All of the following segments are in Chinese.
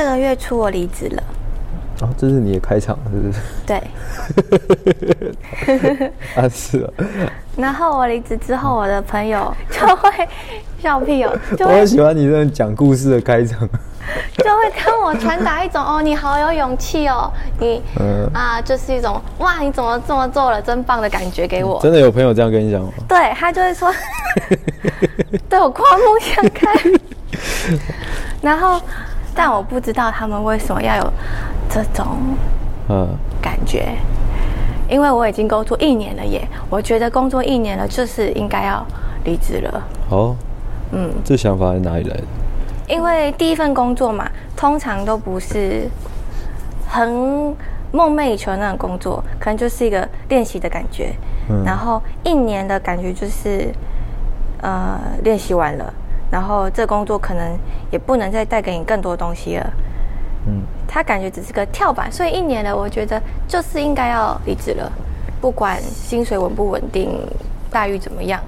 这个月初我离职了。哦，这是你的开场是不是？对。啊，是啊。然后我离职之后，我的朋友就会笑屁哦，就我很喜欢你这种讲故事的开场。就会跟我传达一种哦，你好有勇气哦，你啊，就是一种哇，你怎么这么做了，真棒的感觉给我。真的有朋友这样跟你讲吗？对他就会说，对我刮目相看。然后，但我不知道他们为什么要有这种嗯感觉，因为我已经工作一年了耶，我觉得工作一年了就是应该要离职了。哦，嗯，这想法是哪里来的？因为第一份工作嘛，通常都不是很梦寐以求的那种工作，可能就是一个练习的感觉。嗯。然后一年的感觉就是，呃，练习完了，然后这工作可能也不能再带给你更多东西了。嗯。他感觉只是个跳板，所以一年了，我觉得就是应该要离职了，不管薪水稳不稳定，待遇怎么样，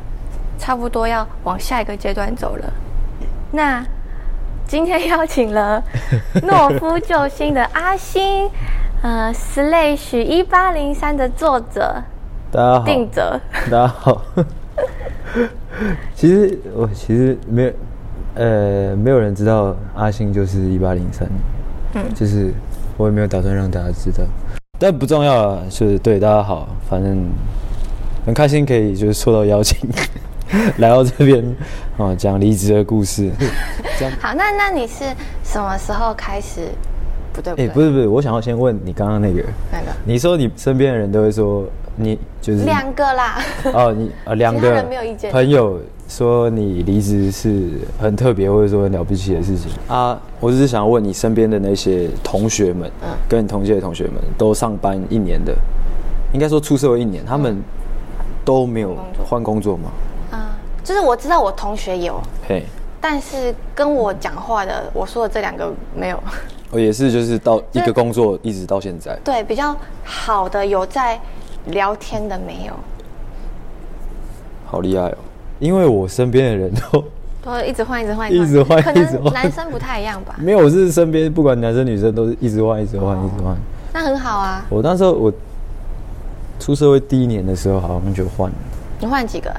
差不多要往下一个阶段走了。那。今天邀请了懦夫救星的阿星，呃，Slash 一八零三的作者，大家好，定哲，大家好。其实我其实没有，呃，没有人知道阿信就是一八零三，嗯，就是我也没有打算让大家知道，但不重要啊，就是对大家好，反正很开心可以就是受到邀请。来到这边，哦，讲离职的故事。好，那那你是什么时候开始？不对，哎，不是不是，我想要先问你刚刚那个，那个，你说你身边的人都会说你就是两个啦。哦，你呃两个没有意见。朋友说你离职是很特别或者说很了不起的事情啊。我只是想要问你身边的那些同学们，嗯，跟你同届的同学们都上班一年的，应该说出社会一年，他们都没有换工作吗？啊就是我知道我同学有，嘿，但是跟我讲话的，我说的这两个没有。我也是，就是到一个工作一直到现在。对，比较好的有在聊天的没有。好厉害哦！因为我身边的人都 都一直换，一直换，一直换，可能男生不太一样吧？没有，我是身边不管男生女生都是一直换，一直换，一直换。那很好啊。我那时候我出社会第一年的时候，好像就换了。你换几个？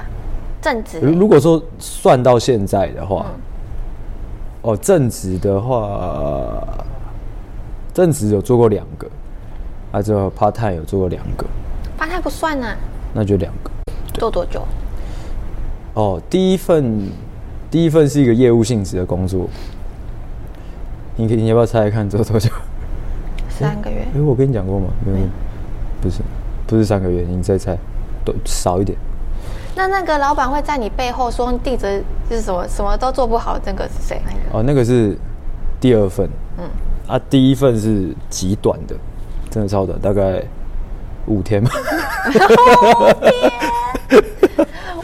正职，如果说算到现在的话，哦，正职的话，正职有做过两个，啊，之后 part time 有做过两个，part time 不算呢，那就两个，做多久？哦，第一份，第一份是一个业务性质的工作，你可以，你要不要猜猜看做多久？三个月。哎，我跟你讲过吗？没有，不是，不是三个月，你再猜，都少一点。那那个老板会在你背后说地址是什么？什么都做不好，那个是谁？哦，那个是第二份。嗯，啊，第一份是极短的，真的超短，大概五天吧。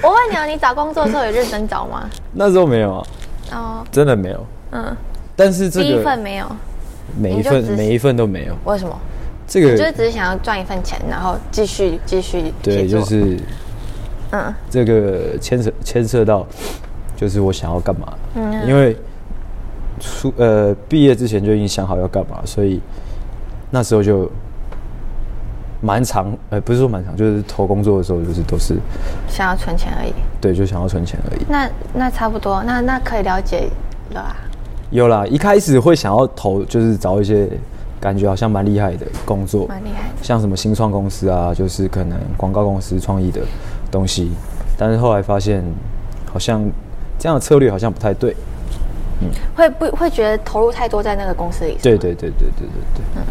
我问你啊，你找工作的时候有认真找吗？那时候没有啊。哦，真的没有。嗯，但是这第一份没有，每一份每一份都没有。为什么？这个就是只是想要赚一份钱，然后继续继续对，就是。嗯，这个牵涉牵涉到，就是我想要干嘛？嗯，因为出呃毕业之前就已经想好要干嘛，所以那时候就蛮长，呃不是说蛮长，就是投工作的时候就是都是想要存钱而已。对，就想要存钱而已。那那差不多，那那可以了解了啊。有啦，一开始会想要投，就是找一些感觉好像蛮厉害的工作，蛮厉害，像什么新创公司啊，就是可能广告公司创意的。东西，但是后来发现，好像这样的策略好像不太对。嗯，会不会觉得投入太多在那个公司里？对对对对对对对。嗯，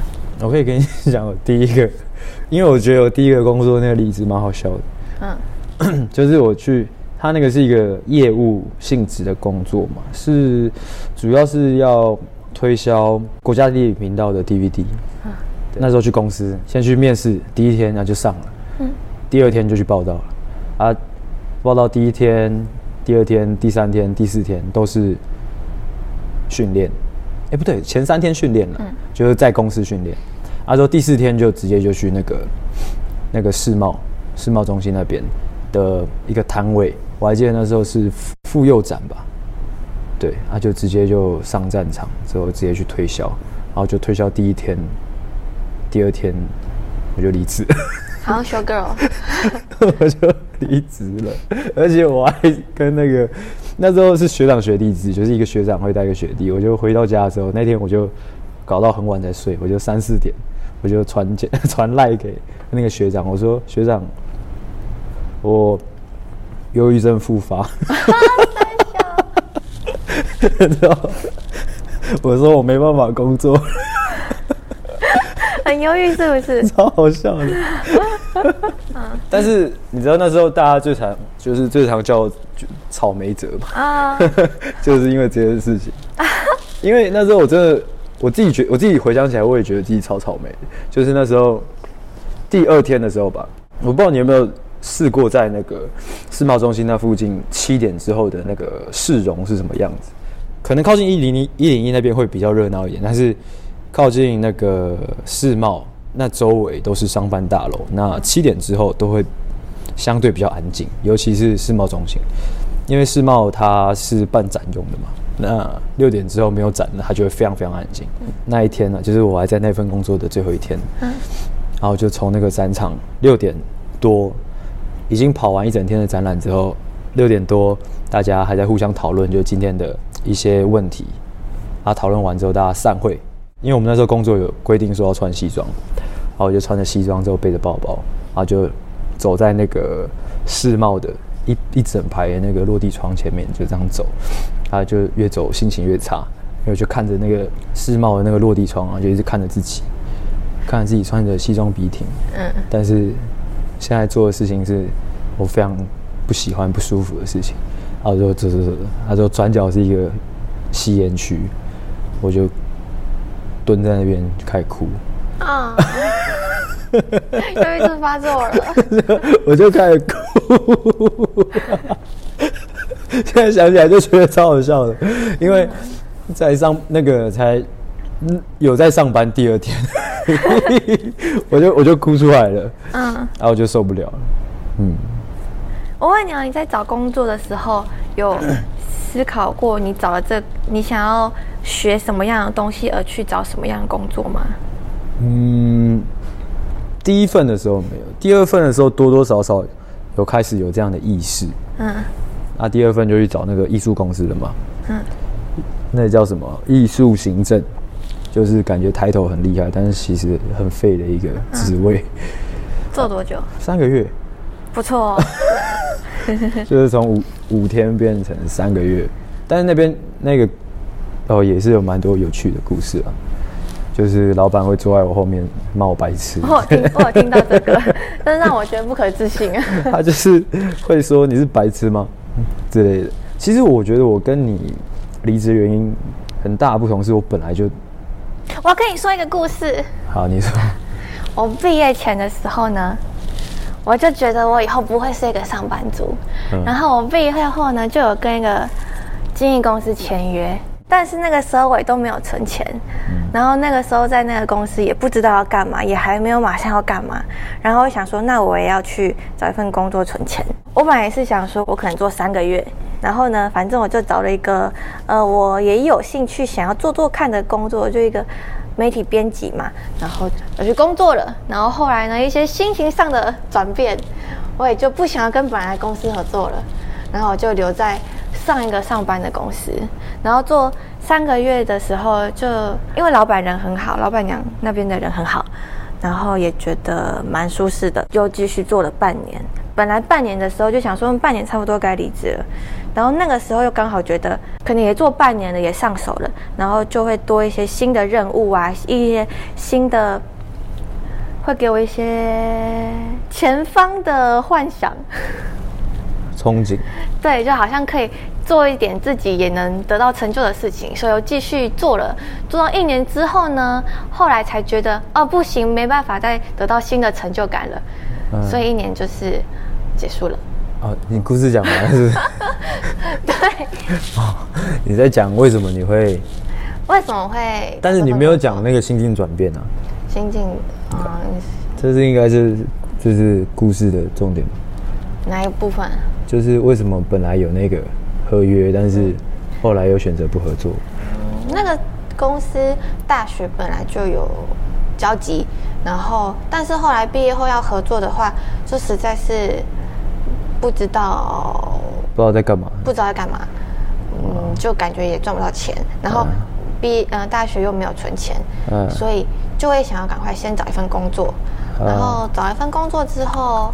我可以跟你 讲，我第一个，因为我觉得我第一个工作那个例子蛮好笑的。嗯，就是我去，他那个是一个业务性质的工作嘛，是主要是要推销国家地理频道的 DVD。嗯，那时候去公司，先去面试，第一天然后就上了。嗯，第二天就去报道了。啊，报道第一天、第二天、第三天、第四天都是训练，哎，不对，前三天训练了，就是在公司训练。他，说第四天就直接就去那个那个世贸世贸中心那边的一个摊位，我还记得那时候是妇幼展吧，对，他就直接就上战场，之后直接去推销，然后就推销第一天，第二天我就离职，好像 show girl，我就离职了，而且我还跟那个那时候是学长学弟制，就是一个学长会带一个学弟，我就回到家的时候，那天我就搞到很晚才睡，我就三四点，我就传简 传赖给那个学长，我说学长，我忧郁症复发。然后我说我没办法工作，很忧郁是不是？超好笑的。但是你知道那时候大家最常就是最常叫草莓者嘛？啊，就是因为这件事情。因为那时候我真的我自己觉我自己回想起来，我也觉得自己超草莓。就是那时候第二天的时候吧，我不知道你有没有试过在那个世贸中心那附近七点之后的那个市容是什么样子。可能靠近一零一一零一那边会比较热闹一点，但是靠近那个世贸那周围都是商办大楼，那七点之后都会相对比较安静，尤其是世贸中心，因为世贸它是办展用的嘛，那六点之后没有展了，它就会非常非常安静。那一天呢，就是我还在那份工作的最后一天，然后就从那个展场六点多已经跑完一整天的展览之后，六点多大家还在互相讨论，就今天的。一些问题，啊，讨论完之后大家散会，因为我们那时候工作有规定说要穿西装，然后我就穿着西装之后背着包包，然后就走在那个世贸的一一整排那个落地窗前面，就这样走，然后，就越走心情越差，因为就看着那个世贸的那个落地窗啊，就一直看着自己，看着自己穿着西装笔挺，嗯，但是现在做的事情是我非常不喜欢、不舒服的事情。然后就走走走，他说转角是一个吸烟区，我就蹲在那边就开始哭啊，忧郁症发作了，我就开始哭，现在想起来就觉得超好笑的，因为在上那个才有在上班第二天，我就我就哭出来了，嗯，然后我就受不了了，嗯。我问你啊，你在找工作的时候有思考过你找了这你想要学什么样的东西而去找什么样的工作吗？嗯，第一份的时候没有，第二份的时候多多少少有开始有这样的意识。嗯，那第二份就去找那个艺术公司了嘛。嗯，那叫什么艺术行政，就是感觉抬头很厉害，但是其实很废的一个职位。做多久？三个月。不错。哦 就是从五五天变成三个月，但是那边那个哦也是有蛮多有趣的故事啊，就是老板会坐在我后面骂我白痴。我听我听到这个，但是让我觉得不可置信啊。他就是会说你是白痴吗之类的。其实我觉得我跟你离职原因很大不同，是我本来就。我要跟你说一个故事。好，你说。我毕业前的时候呢。我就觉得我以后不会是一个上班族，然后我毕业后呢，就有跟一个经纪公司签约，但是那个时候我也都没有存钱，然后那个时候在那个公司也不知道要干嘛，也还没有马上要干嘛，然后我想说，那我也要去找一份工作存钱。我本来也是想说，我可能做三个月，然后呢，反正我就找了一个，呃，我也有兴趣想要做做看的工作，就一个。媒体编辑嘛，然后我去工作了，然后后来呢，一些心情上的转变，我也就不想要跟本来公司合作了，然后我就留在上一个上班的公司，然后做三个月的时候，就因为老板人很好，老板娘那边的人很好，然后也觉得蛮舒适的，就继续做了半年。本来半年的时候就想说，半年差不多该离职了。然后那个时候又刚好觉得，可能也做半年了，也上手了，然后就会多一些新的任务啊，一些新的，会给我一些 前方的幻想、憧憬。对，就好像可以做一点自己也能得到成就的事情，所以又继续做了。做到一年之后呢，后来才觉得哦，不行，没办法再得到新的成就感了，所以一年就是结束了。哦，你故事讲完了是？对。哦，你在讲为什么你会？为什么会？但是你没有讲那个心境转变啊。心境啊，这是应该是就是故事的重点。哪一个部分？就是为什么本来有那个合约，但是后来又选择不合作。那个公司大学本来就有交集，然后但是后来毕业后要合作的话，就实在是不知道不知道在干嘛，不知道在干嘛，嗯，就感觉也赚不到钱，然后毕嗯大学又没有存钱，嗯，所以就会想要赶快先找一份工作，然后找一份工作之后，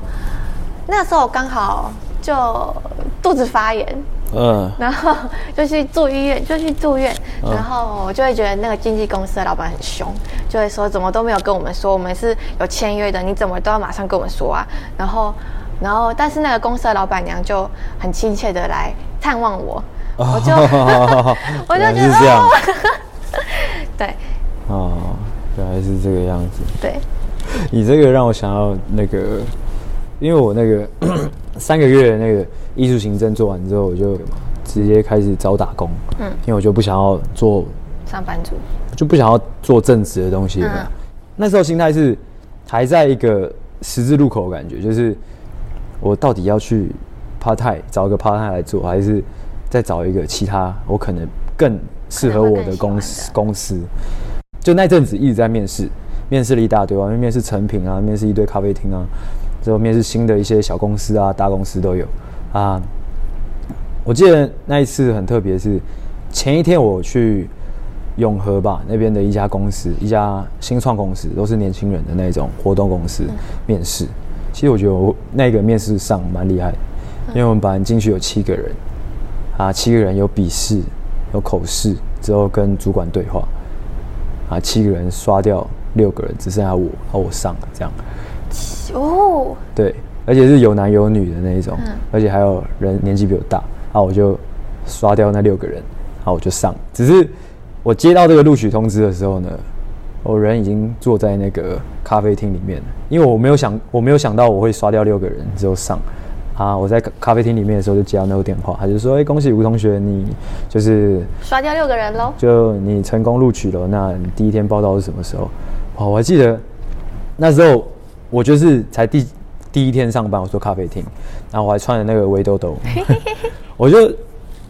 那时候刚好就肚子发炎。嗯，然后就去住医院，就去住院，然后我就会觉得那个经纪公司的老板很凶，就会说怎么都没有跟我们说，我们是有签约的，你怎么都要马上跟我们说啊？然后，然后，但是那个公司的老板娘就很亲切的来探望我，我就 我就觉得这样，对，哦，原来是这个样子，对，你这个让我想要那个，因为我那个三个月那个。艺术行政做完之后，我就直接开始找打工。嗯，因为我就不想要做上班族，就不想要做正职的东西。嗯，那时候心态是还在一个十字路口，感觉就是我到底要去 part time 找一个 part time 来做，还是再找一个其他我可能更适合我的公司公司。就那阵子一直在面试，面试了一大堆啊，面试成品啊，面试一堆咖啡厅啊，之后面试新的一些小公司啊、大公司都有。啊，我记得那一次很特别，是前一天我去永和吧那边的一家公司，一家新创公司，都是年轻人的那种活动公司面试。其实我觉得我那个面试上蛮厉害，因为我们本来进去有七个人，啊，七个人有笔试，有口试，之后跟主管对话，啊，七个人刷掉六个人，只剩下我，然后我上了这样。哦，对。而且是有男有女的那一种，而且还有人年纪比我大，然后我就刷掉那六个人，然后我就上。只是我接到这个录取通知的时候呢，我人已经坐在那个咖啡厅里面了，因为我没有想，我没有想到我会刷掉六个人之后上。啊，我在咖啡厅里面的时候就接到那个电话，他就说：“哎，恭喜吴同学，你就是刷掉六个人喽，就你成功录取了。那你第一天报道是什么时候？哦，我还记得那时候我就是才第。”第一天上班，我说咖啡厅，然后我还穿着那个围兜兜，我就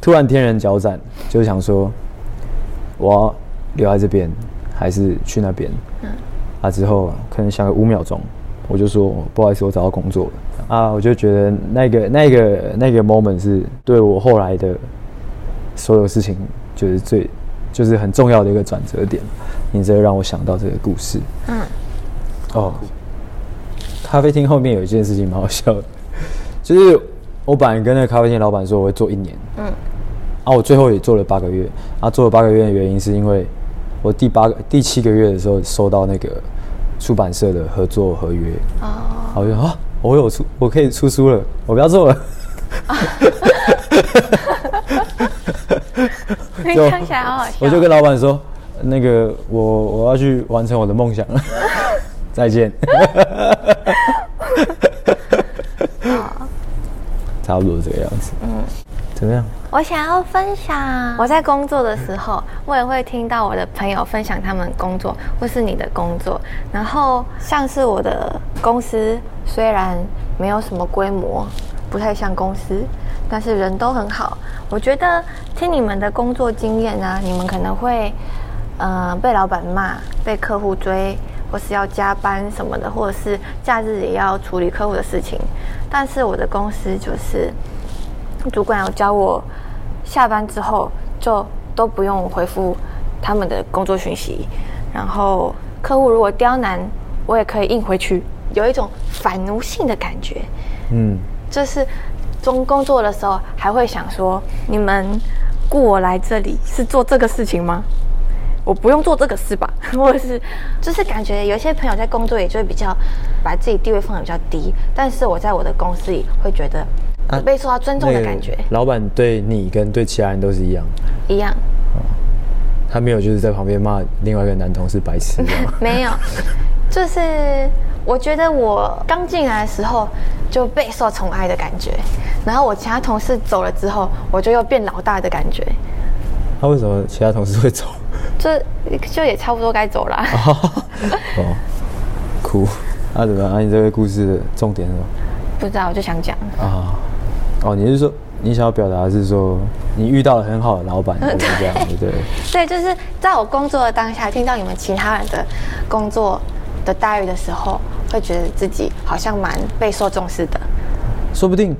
突然天人交战，就想说，我要留在这边还是去那边？嗯，啊之后可能想个五秒钟，我就说不好意思，我找到工作了。啊，我就觉得那个那个那个 moment 是对我后来的所有事情，就是最就是很重要的一个转折点。你这让我想到这个故事。嗯，哦。咖啡厅后面有一件事情蛮好笑的，就是我本来跟那个咖啡厅老板说我会做一年，嗯，啊，我最后也做了八个月，啊，做了八个月的原因是因为我第八个、第七个月的时候收到那个出版社的合作合约，哦，我就啊，我有出，我可以出书了，我不要做了，听起来好好笑，我就跟老板说，那个我我要去完成我的梦想了。再见。差不多这个样子。嗯，怎么样？我想要分享，我在工作的时候，我也会听到我的朋友分享他们工作，或是你的工作。然后像是我的公司，虽然没有什么规模，不太像公司，但是人都很好。我觉得听你们的工作经验呢，你们可能会，呃，被老板骂，被客户追。或是要加班什么的，或者是假日也要处理客户的事情。但是我的公司就是主管有教我，下班之后就都不用回复他们的工作讯息。然后客户如果刁难，我也可以硬回去，有一种反奴性的感觉。嗯，就是中工作的时候还会想说：你们雇我来这里是做这个事情吗？我不用做这个事吧，或者是，就是感觉有些朋友在工作也就会比较把自己地位放的比较低，但是我在我的公司里会觉得被受到尊重的感觉。老板对你跟对其他人都是一样，一样。他没有就是在旁边骂另外一个男同事白痴 没有，就是我觉得我刚进来的时候就备受宠爱的感觉，然后我其他同事走了之后，我就又变老大的感觉。他为什么其他同事会走？就就也差不多该走了。哦，哭。那怎么？那你这个故事的重点是什么？不知道，我就想讲。啊。哦，你是说你想要表达是说，你遇到了很好的老板，就是这样，对不对？对，就是在我工作的当下，听到你们其他人的工作的待遇的时候，会觉得自己好像蛮备受重视的。说不定，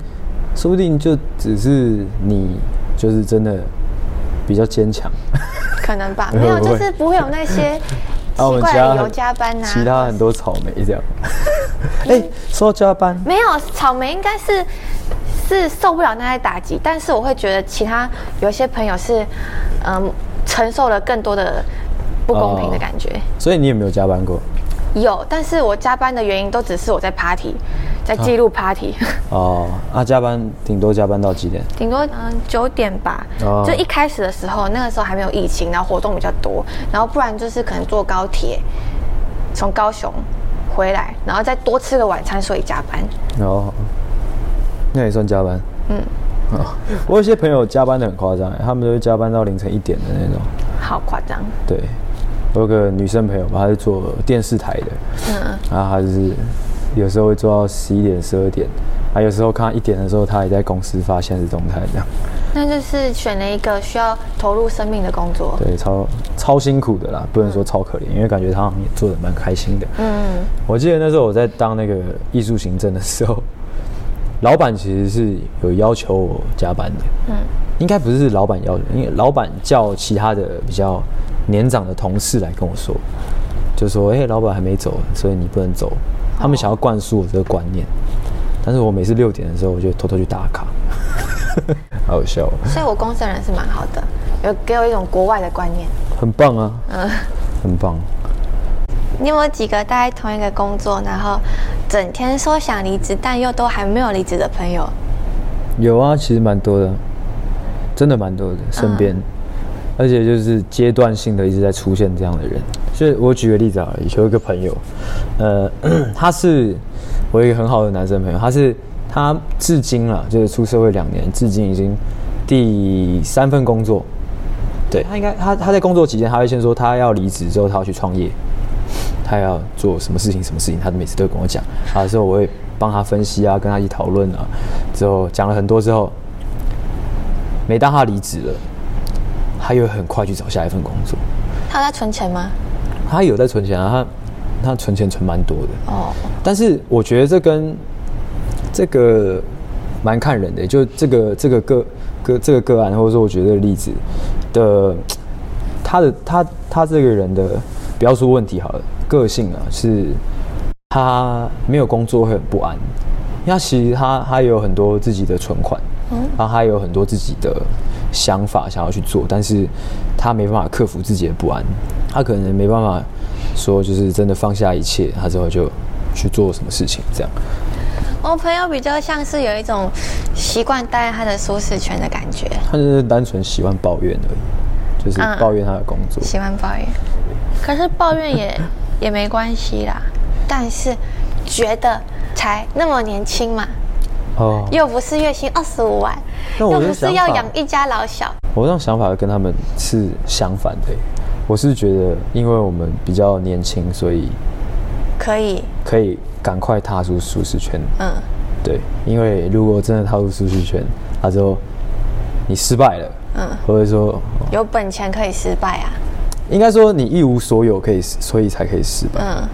说不定就只是你就是真的比较坚强。可能吧，没有，就是不会有那些 奇怪的有加班呐，其他很多草莓这样。哎，说加班，没有草莓，应该是是受不了那些打击，但是我会觉得其他有一些朋友是，嗯，承受了更多的不公平的感觉。所以你有没有加班过？有，但是我加班的原因都只是我在 party，在记录 party。哦，啊，加班顶多加班到几点？顶多嗯九点吧。哦。就一开始的时候，那个时候还没有疫情，然后活动比较多，然后不然就是可能坐高铁从高雄回来，然后再多吃个晚餐，所以加班。哦，那也算加班。嗯。哦，我有些朋友加班的很夸张，他们都会加班到凌晨一点的那种。好夸张。对。我有个女生朋友吧，她是做电视台的，嗯，然后她就是有时候会做到十一点、十二点，啊，有时候看到一点的时候，她也在公司发现实动态这样。那就是选了一个需要投入生命的工作，对，超超辛苦的啦，不能说超可怜，因为感觉她也做的蛮开心的。嗯，我记得那时候我在当那个艺术行政的时候，老板其实是有要求我加班的，嗯，应该不是老板要求，因为老板叫其他的比较。年长的同事来跟我说，就说：“哎，老板还没走，所以你不能走。”他们想要灌输我这个观念，但是我每次六点的时候，我就偷偷去打卡，好笑。所以，我公司的人是蛮好的，有给我一种国外的观念，很棒啊，嗯，很棒。你有没有几个待同一个工作，然后整天说想离职，但又都还没有离职的朋友？有啊，其实蛮多的，真的蛮多的，身边。而且就是阶段性的一直在出现这样的人，所以我举个例子啊，有一个朋友，呃，他是我一个很好的男生朋友，他是他至今了，就是出社会两年，至今已经第三份工作，对他应该他他在工作期间，他会先说他要离职之后他要去创业，他要做什么事情什么事情，他每次都会跟我讲，啊，之后我会帮他分析啊，跟他一起讨论啊，之后讲了很多之后，每当他离职了。他又很快去找下一份工作。他在存钱吗？他有在存钱啊，他他存钱存蛮多的。哦。但是我觉得这跟这个蛮看人的，就这个这个个个这个个案，或者说我觉得例子的，他的他他这个人的不要说问题好了，个性啊是，他没有工作会很不安，因为他其实他他有很多自己的存款，嗯，然后他有很多自己的。想法想要去做，但是他没办法克服自己的不安，他可能没办法说就是真的放下一切，他之后就去做什么事情这样。我朋友比较像是有一种习惯待在他的舒适圈的感觉，他就是单纯喜欢抱怨而已，就是抱怨他的工作，喜欢抱怨。可是抱怨也 也没关系啦，但是觉得才那么年轻嘛。哦，又不是月薪二十五万，又不是要养一家老小。我这种想法跟他们是相反的。我是觉得，因为我们比较年轻，所以可以可以赶快踏出舒适圈。嗯，对，因为如果真的踏入舒适圈，他说你失败了，嗯，或者说有本钱可以失败啊？应该说你一无所有可以，所以才可以失败。嗯，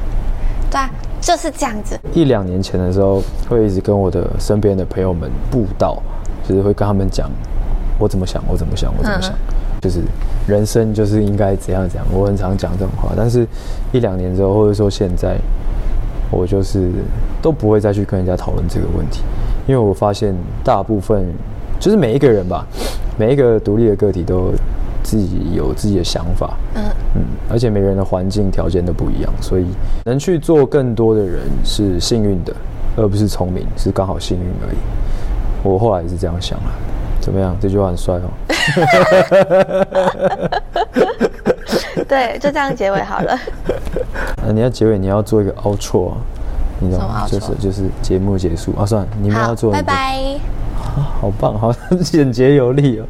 对啊。就是这样子。一两年前的时候，会一直跟我的身边的朋友们布道，就是会跟他们讲我怎么想，我怎么想，我怎么想，就是人生就是应该怎样怎样。我很常讲这种话，但是一两年之后，或者说现在，我就是都不会再去跟人家讨论这个问题，因为我发现大部分就是每一个人吧，每一个独立的个体都。自己有自己的想法，嗯嗯，而且每个人的环境条件都不一样，所以能去做更多的人是幸运的，而不是聪明，是刚好幸运而已。我后来是这样想啊，怎么样？这句话很帅哦。对，就这样结尾好了。呃，你要结尾，你要做一个 outro，你知道吗？就是就是节目结束啊，算了，你们要做。拜拜。好棒，好 简洁有力哦。